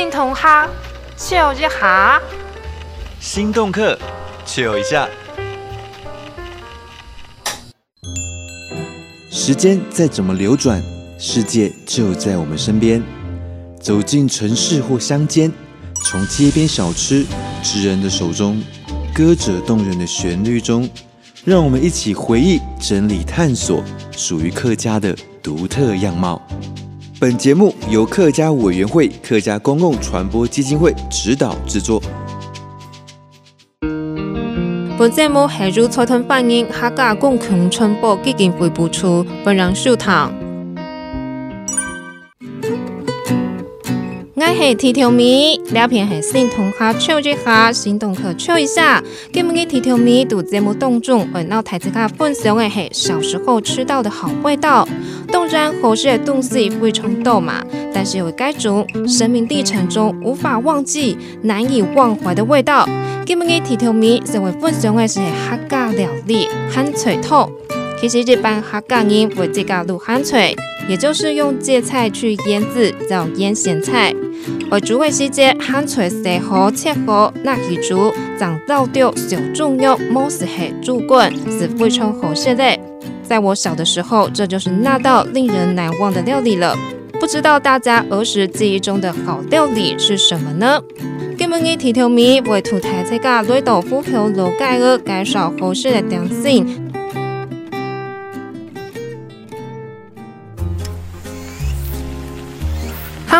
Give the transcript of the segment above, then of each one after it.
新同学，笑一下。心动课，笑一下。时间再怎么流转，世界就在我们身边。走进城市或乡间，从街边小吃、职人的手中，歌者动人的旋律中，让我们一起回忆、整理、探索属于客家的独特样貌。本节目由客家委员会客家公共传播基金会指导制作。本节目系由草屯反映客家公共传播基金会播出，本人收听。我系铁条米，两片系新同学笑一下，新同学笑一下。今日铁条米读节目当中，我脑台子卡分享的系小时候吃到的好味道。当然，好吃的东西非常多嘛，但是有该种生命历程中无法忘记、难以忘怀的味道。今日铁条米成为分享的是客家料理咸脆汤。其实一般客家人会自家卤咸菜，也就是用芥菜去腌制，叫腌咸菜。而煮的时节，咸菜洗好切好，拿去煮，将倒掉小猪肉，莫是黑猪滚，是非常好吃的。在我小的时候，这就是那道令人难忘的料理了。不知道大家儿时记忆中的好料理是什么呢？今日的铁条米为土台这个绿豆腐皮卤盖儿介绍好吃的点心。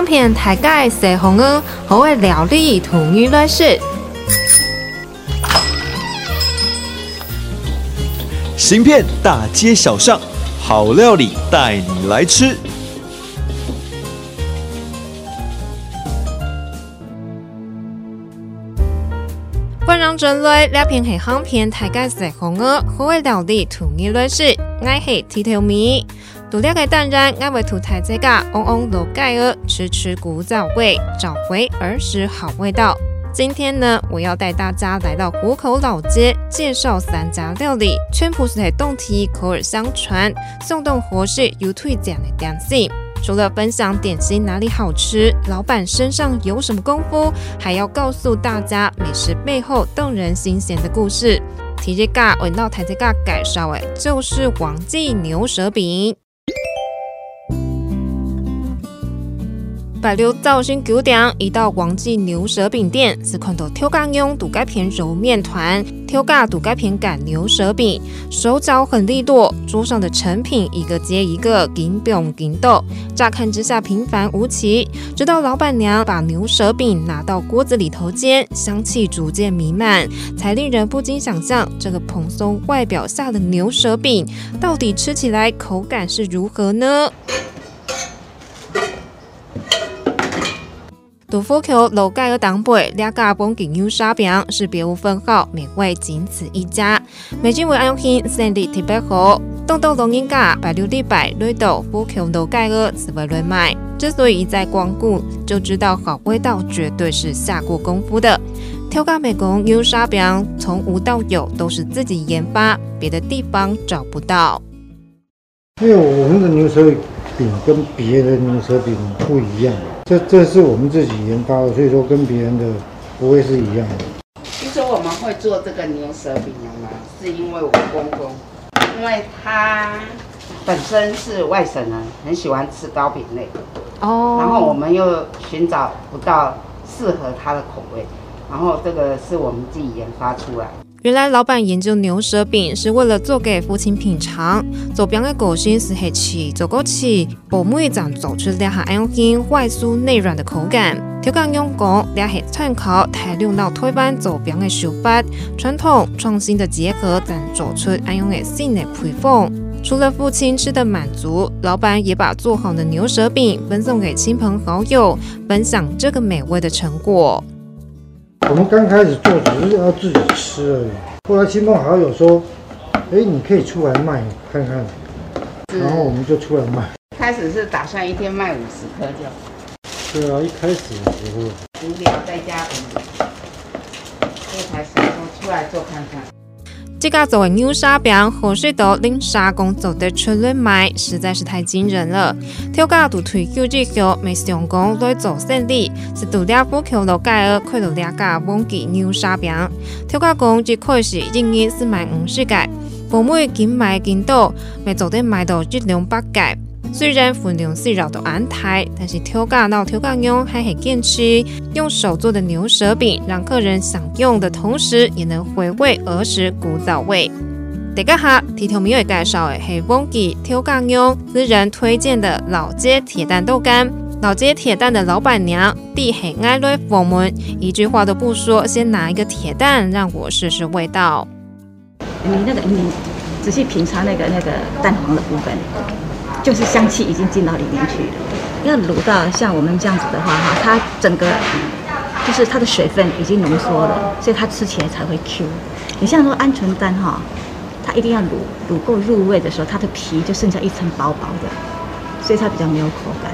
香片大概西红料理同意来食。行遍大街小巷，好料理带你来吃。欢迎进来，这片是香片大概是红儿，好会料理同意来食。我系铁条米。独料给淡然，我为图台这个嗡嗡卤盖儿，吃吃古早味，找回儿时好味道。今天呢，我要带大家来到湖口老街，介绍三家料理，全部是在当地口耳相传，相当合适有推荐的点心。除了分享点心哪里好吃，老板身上有什么功夫，还要告诉大家美食背后动人心弦的故事。提这个我到台这个介绍的，就是王记牛舌饼。百六造型九点，一道王记牛舌饼店，是看到挑家用独家片揉面团，挑家独家片擀牛舌饼，手脚很利落，桌上的成品一个接一个，金饼金豆，乍看之下平凡无奇，直到老板娘把牛舌饼拿到锅子里头煎，香气逐渐弥漫，才令人不禁想象，这个蓬松外表下的牛舌饼，到底吃起来口感是如何呢？杜甫桥楼盖儿当归两家本给牛舌饼是别无分号，美味仅此一家。每斤为安心，生意特别好。东东龙人家白六礼拜绿豆浮桥楼盖儿是为来卖。之所以一再光顾，就知道好味道绝对是下过功夫的。挑家美工牛沙饼从无到有都是自己研发，别的地方找不到。因为我们的牛舌饼跟别的牛舌饼不一样。这这是我们自己研发的，所以说跟别人的不会是一样的。其实我们会做这个牛舌饼嘛，是因为我公公，因为他本身是外省人，很喜欢吃糕饼类。哦。然后我们又寻找不到适合他的口味，然后这个是我们自己研发出来。原来老板研究牛舌饼是为了做给父亲品尝。做饼的果心是黑漆，做过期，薄木一张做出两下安心、外酥内软的口感。调工用工，两下参考台湾老台湾做饼的手法，传统创新的结合，但做出安用的新的配方。除了父亲吃的满足，老板也把做好的牛舌饼分送给亲朋好友，分享这个美味的成果。我们刚开始做只是要自己吃而已，后来亲朋好友说：“哎，你可以出来卖看看。”然后我们就出来卖。开始是打算一天卖五十颗就。对啊，一开始的时候无聊在家，里，这才想说出来做看看。这个作为牛沙饼，何须到令沙工做得出来卖，实在是太惊人了。跳价都退休之后，没想讲来做生意，是独家补口路盖儿开了两家忘记牛沙饼。跳价讲一开始一年是卖五十个，不每斤卖斤多，没做得卖到一两百个。虽然分量是绕到安泰，但是挑家老挑家用还很坚持用手做的牛舌饼，让客人享用的同时，也能回味儿时古早味。第个哈，提头没有介绍的是忘记挑家用私人推荐的老街铁蛋豆干。老街铁蛋的老板娘地很爱来访问，一句话都不说，先拿一个铁蛋让我试试味道。你那个，你仔细品尝那个那个蛋黄的部分。就是香气已经进到里面去了。要卤到像我们这样子的话，哈，它整个就是它的水分已经浓缩了，所以它吃起来才会 Q。你像说鹌鹑蛋哈，它一定要卤卤够入味的时候，它的皮就剩下一层薄薄的，所以它比较没有口感。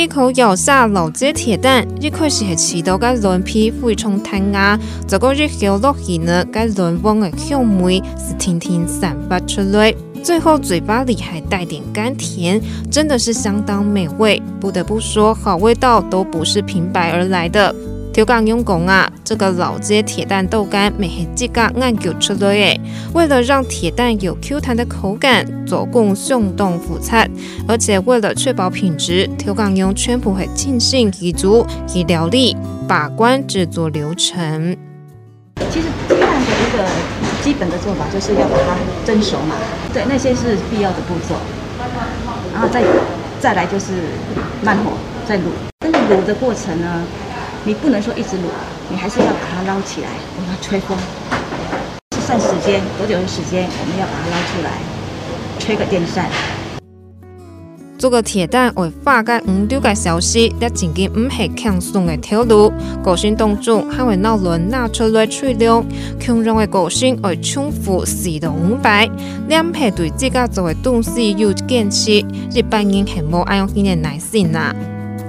一口咬下老街铁蛋，一开始系吃到个软皮非常弹牙，这个日后落去呢，个软黄的香味是甜甜散发出来。最后嘴巴里还带点甘甜，真的是相当美味。不得不说，好味道都不是平白而来的。挑工用功啊，这个老街铁蛋豆干没系自家研究出来诶。为了让铁蛋有 Q 弹的口感，做工相当复杂，而且为了确保品质，挑工用全部会尽心记住其料理把关制作流程。其实鸡蛋的一个。基本的做法就是要把它蒸熟嘛，对，那些是必要的步骤，然后再再来就是慢火再卤。但是卤的过程呢，你不能说一直卤，你还是要把它捞起来，让它吹风。计算时间多久的时间，我们要把它捞出来，吹个电扇。做个铁蛋会化解五六个小时，也真嘅唔系轻松嘅条路。过程当中还会闹轮拿出来吹凉，强壮嘅个性会重复四到五百。两排对自家做嘅东西有坚持，一般人系冇咁样嘅耐心啦。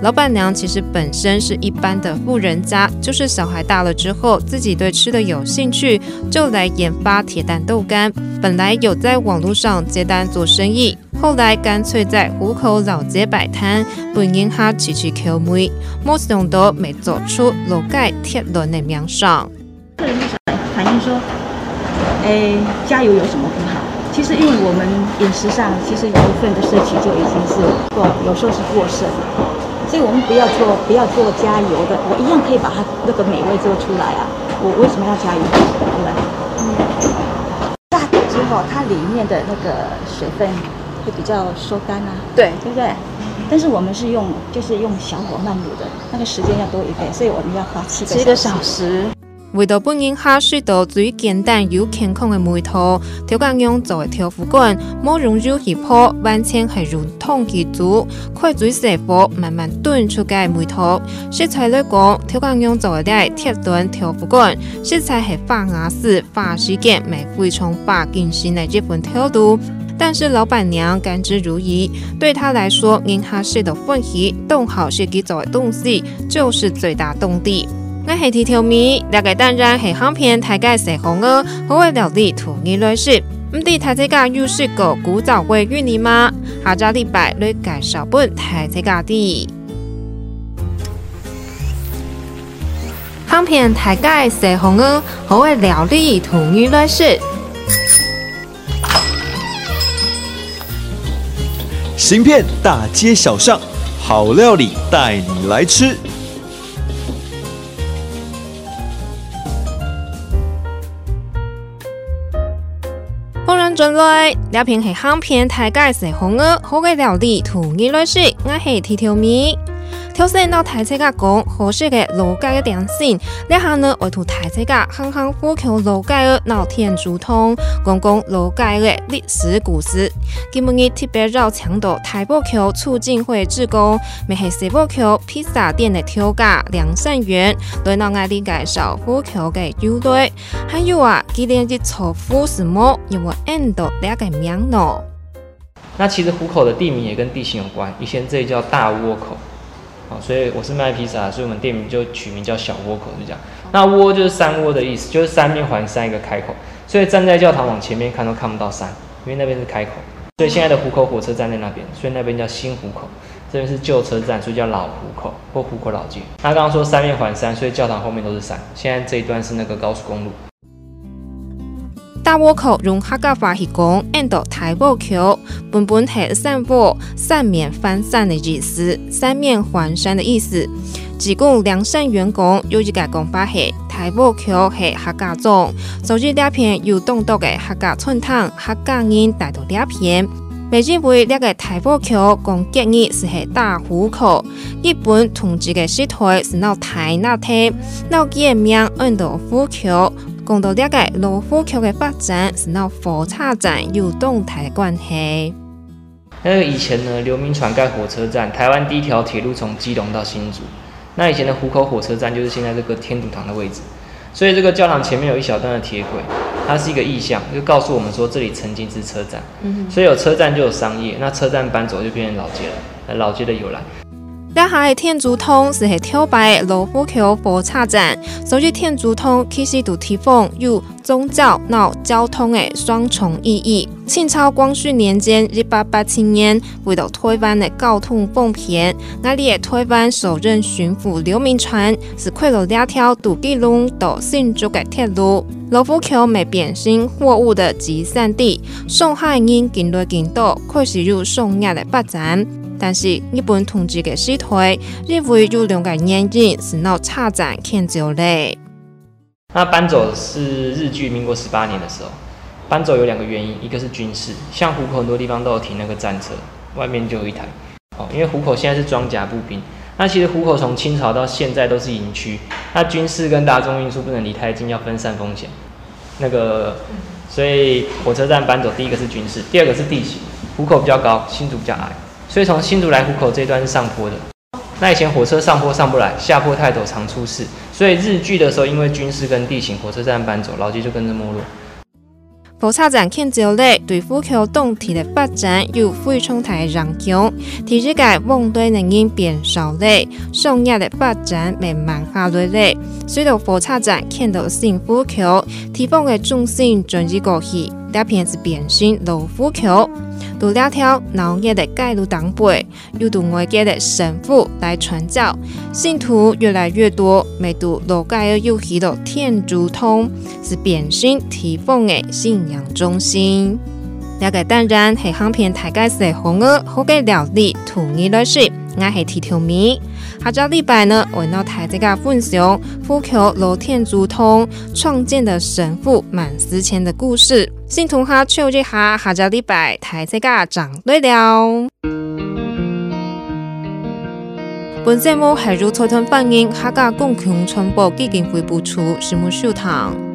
老板娘其实本身是一般的富人家，就是小孩大了之后，自己对吃的有兴趣，就来研发铁蛋豆干。本来有在网络上接单做生意。后来干脆在湖口老街摆摊，本人哈吃吃口味，没想到没做出楼盖铁轮的名上。客人反映说：“哎，加油有什么不好？其实因为我们饮食上，其实有一份的摄取就已经是过，有时候是过剩，所以我们不要做不要做加油的，我一样可以把它那个美味做出来啊！我为什么要加油？对吧？嗯，炸之后它里面的那个水分。”会比较收干啊，对，对不对？但是我们是用，就是用小火慢卤的，那个时间要多一倍，所以我们要花七个七个小时。为了本人下水道最简单又健康的梅头，挑工用做的挑夫棍，莫用肉去泡，完全系用汤去煮，快嘴细火慢慢炖出个梅头。食材来讲，挑工用做的铁蛋挑夫棍，食材系发芽丝、发时间，没非常发精细的这份挑度。但是老板娘甘之如饴，对她来说，银哈式的欢喜，冻好设计做的东西就是最大动力。我系提条米，了解当然系香片台街食红鹅，好会料理土耳来食。唔地台这家有试过古早味芋泥吗？下个礼拜来介绍本台这家的香片台街食红鹅，好会料理土耳来食。行遍大街小巷，好料理带你来吃。转来，这片是香片大概是红鹅，好个料理图你来食，我系提条米。挑选到台车家讲合适的老街的点心，然后呢，我图台车家行行呼求老街的老天竹通，讲讲老街的历史故事。今日特别绕强到台北桥促进会志工，咪系西北桥披萨店的挑价梁善元，来到我哋介绍呼求嘅由来。还有啊，今年的错误是么？有冇按到两个名呢？那其实湖口的地名也跟地形有关，以前这里叫大窝口。所以我是卖披萨，所以我们店名就取名叫小窝口，就这样。那窝就是山窝的意思，就是三面环山一个开口，所以站在教堂往前面看都看不到山，因为那边是开口。所以现在的湖口火车站在那边，所以那边叫新湖口。这边是旧车站，所以叫老湖口或湖口老街。他刚刚说三面环山，所以教堂后面都是山。现在这一段是那个高速公路。大窝口用客家话是讲，按到大窝口，本本系三窝，三面环山的意思，三面环山的意思。只讲两省员工有一个讲法系，台窝口系客家庄，所以两片有东多嘅客家村堂，客家人带到两片。北京为两个台窝口讲结义是系大湖口，日本统治嘅时代是闹台那天，闹见名按到湖口。讲到了解罗浮桥的发展是闹火车站有动态的关系。那个以前呢，刘铭传盖火车站，台湾第一条铁路从基隆到新竹。那以前的湖口火车站就是现在这个天主堂的位置，所以这个教堂前面有一小段的铁轨，它是一个意象，就告诉我们说这里曾经是车站。嗯，所以有车站就有商业，那车站搬走就变成老街了，老街的由来。两下的天竺通是系跳摆罗浮桥火车站，所以天竺通其实都提供有宗教、闹交通的双重意义。清朝光绪年间（一八八七年），为了推翻的交通方便，那里的推翻首任巡抚刘铭传是开了两条从基隆到新竹的铁路。罗浮桥没变成货物的集散地，上海人更多更多，开始有商业的发展。但是日本统治的时代，认为有两个原因是闹车站迁走嘞。那搬走是日据民国十八年的时候，搬走有两个原因，一个是军事，像湖口很多地方都有停那个战车，外面就有一台。哦，因为湖口现在是装甲步兵，那其实湖口从清朝到现在都是营区，那军事跟大众运输不能离太近，要分散风险。那个，所以火车站搬走，第一个是军事，第二个是地形，湖口比较高，新竹比较矮。所以从新竹来湖口这一段是上坡的，那以前火车上坡上不来，下坡太陡常出事，所以日据的时候因为军事跟地形，火车站搬走，老街就跟着没落。火车站迁走了，对湖口当地的发展有非常大的影响，第一个往对人员变少了，商业的发展慢慢下来了。随着火车站看到新湖口，地方的中心转移过去，大片是变成老湖口。有两条闹热的街路当背，有到外界的神父来传教，信徒越来越多。每度路街有许多天主堂，是变成地方的信仰中心。了解当然系行片大概是红鹅好嘅料理，图你来食，我系提条米。下周礼拜呢，我要带大家分享湖口老天主堂创建的神父满思前的故事。新同学笑一下，下周礼拜大家长对了。本节目系由财团放映客家共同传播基金会播出，节目收听。